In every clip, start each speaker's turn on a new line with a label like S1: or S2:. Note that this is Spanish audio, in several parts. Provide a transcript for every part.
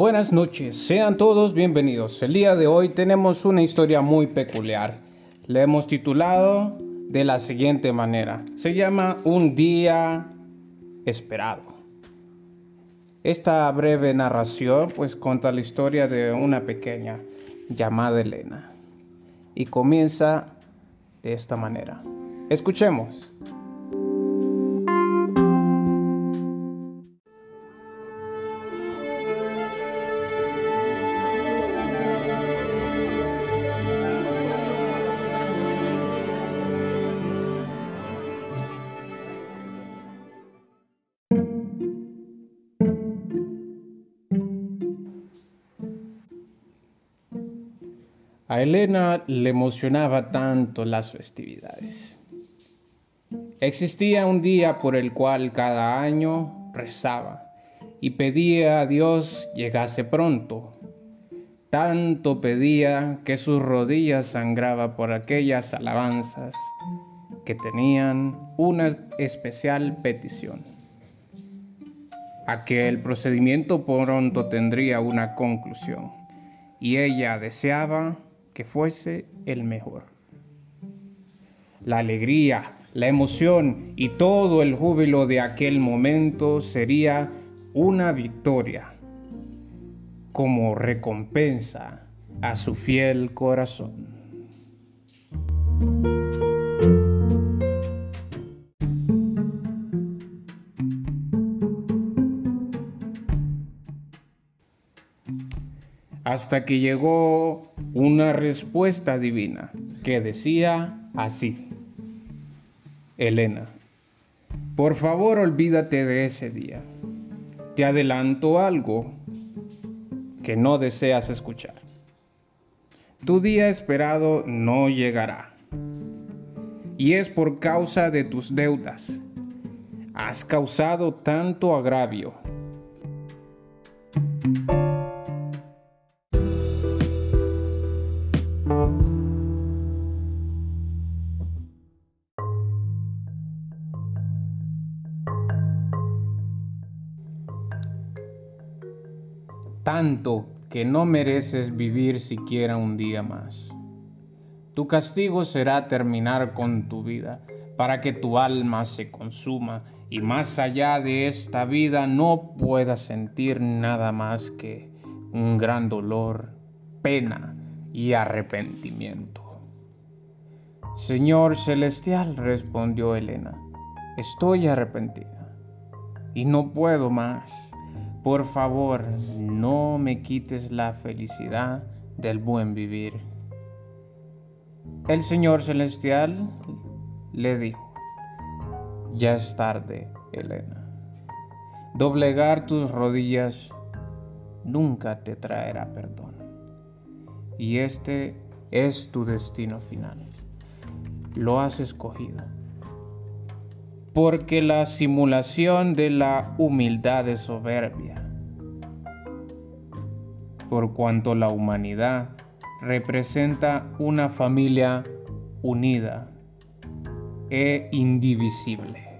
S1: Buenas noches, sean todos bienvenidos. El día de hoy tenemos una historia muy peculiar. Le hemos titulado de la siguiente manera. Se llama Un día esperado. Esta breve narración pues cuenta la historia de una pequeña llamada Elena y comienza de esta manera. Escuchemos. A Elena le emocionaba tanto las festividades. Existía un día por el cual cada año rezaba y pedía a Dios llegase pronto. Tanto pedía que sus rodillas sangraba por aquellas alabanzas que tenían una especial petición. A que el procedimiento pronto tendría una conclusión y ella deseaba fuese el mejor. La alegría, la emoción y todo el júbilo de aquel momento sería una victoria como recompensa a su fiel corazón. hasta que llegó una respuesta divina que decía así, Elena, por favor olvídate de ese día. Te adelanto algo que no deseas escuchar. Tu día esperado no llegará. Y es por causa de tus deudas. Has causado tanto agravio tanto que no mereces vivir siquiera un día más. Tu castigo será terminar con tu vida, para que tu alma se consuma y más allá de esta vida no puedas sentir nada más que un gran dolor, pena y arrepentimiento. Señor celestial, respondió Elena, estoy arrepentida y no puedo más. Por favor, no me quites la felicidad del buen vivir. El Señor Celestial le dijo, ya es tarde, Elena. Doblegar tus rodillas nunca te traerá perdón. Y este es tu destino final. Lo has escogido porque la simulación de la humildad es soberbia, por cuanto la humanidad representa una familia unida e indivisible.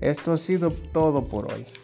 S1: Esto ha sido todo por hoy.